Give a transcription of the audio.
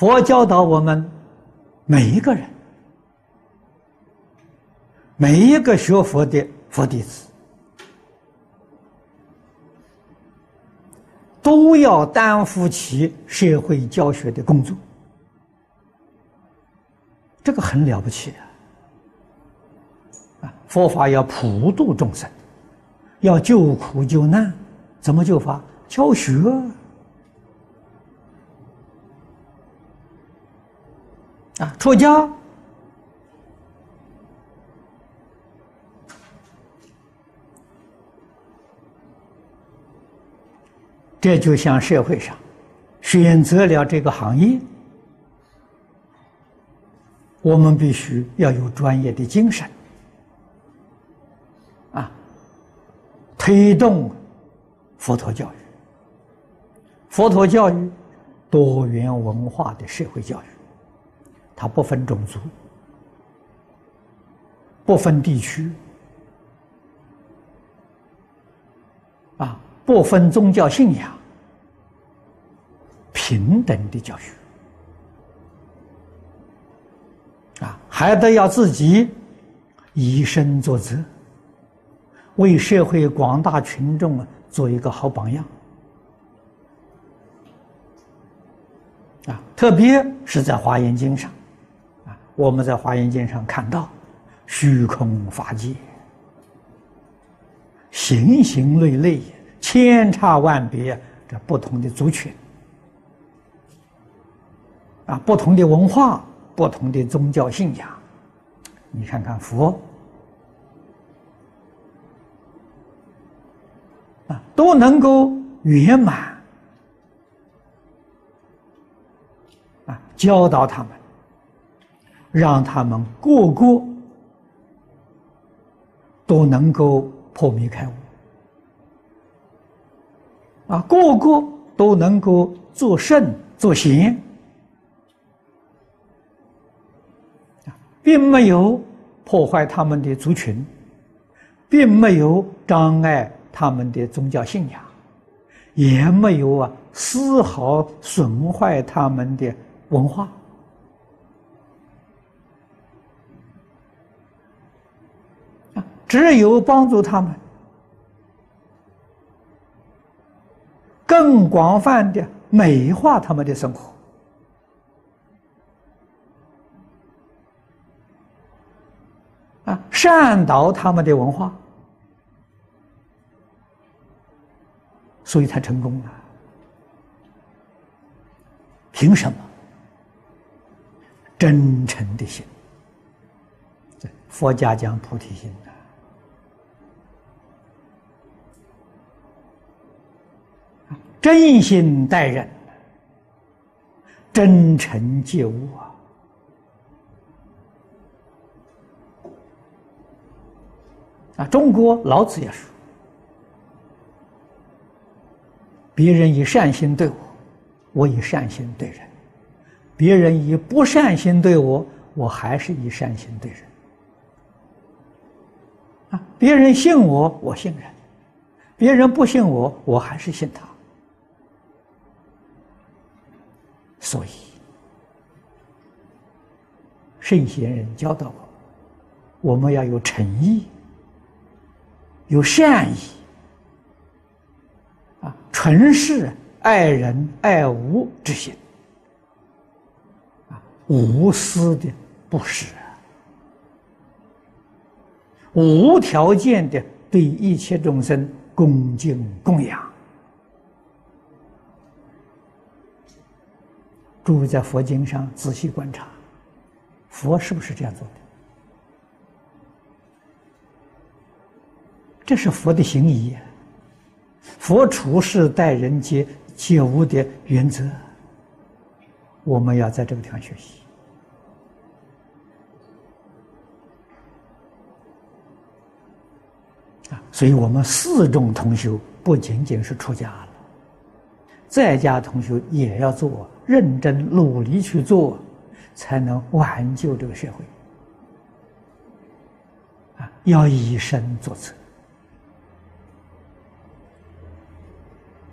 佛教导我们每一个人，每一个学佛的佛弟子，都要担负起社会教学的工作，这个很了不起啊！啊，佛法要普度众生，要救苦救难，怎么救法？教学。啊，出家，这就像社会上选择了这个行业，我们必须要有专业的精神，啊，推动佛陀教育，佛陀教育多元文化的社会教育。它不分种族，不分地区，啊，不分宗教信仰，平等的教育，啊，还得要自己以身作则，为社会广大群众做一个好榜样，啊，特别是在《华严经》上。我们在《华严经》上看到，虚空法界，形形类类，千差万别，这不同的族群，啊，不同的文化，不同的宗教信仰，你看看佛，啊，都能够圆满，啊，教导他们。让他们个个都能够破迷开悟，啊，个个都能够做圣做贤，并没有破坏他们的族群，并没有障碍他们的宗教信仰，也没有啊丝毫损坏他们的文化。只有帮助他们更广泛的美化他们的生活，啊，善导他们的文化，所以才成功了。凭什么？真诚的心，佛家讲菩提心真心待人，真诚接物啊！啊，中国老子也说：“别人以善心对我，我以善心对人；别人以不善心对我，我还是以善心对人。”啊，别人信我，我信人；别人不信我，我还是信他。所以，圣贤人教导我，我们要有诚意，有善意，啊，纯是爱人爱物之心，啊，无私的布施，无条件的对一切众生恭敬供养。诸位在佛经上仔细观察，佛是不是这样做的？这是佛的行仪，佛处事待人接接物的原则，我们要在这个地方学习啊！所以我们四众同修不仅仅是出家了。在家同学也要做，认真努力去做，才能挽救这个社会。啊，要以身作则。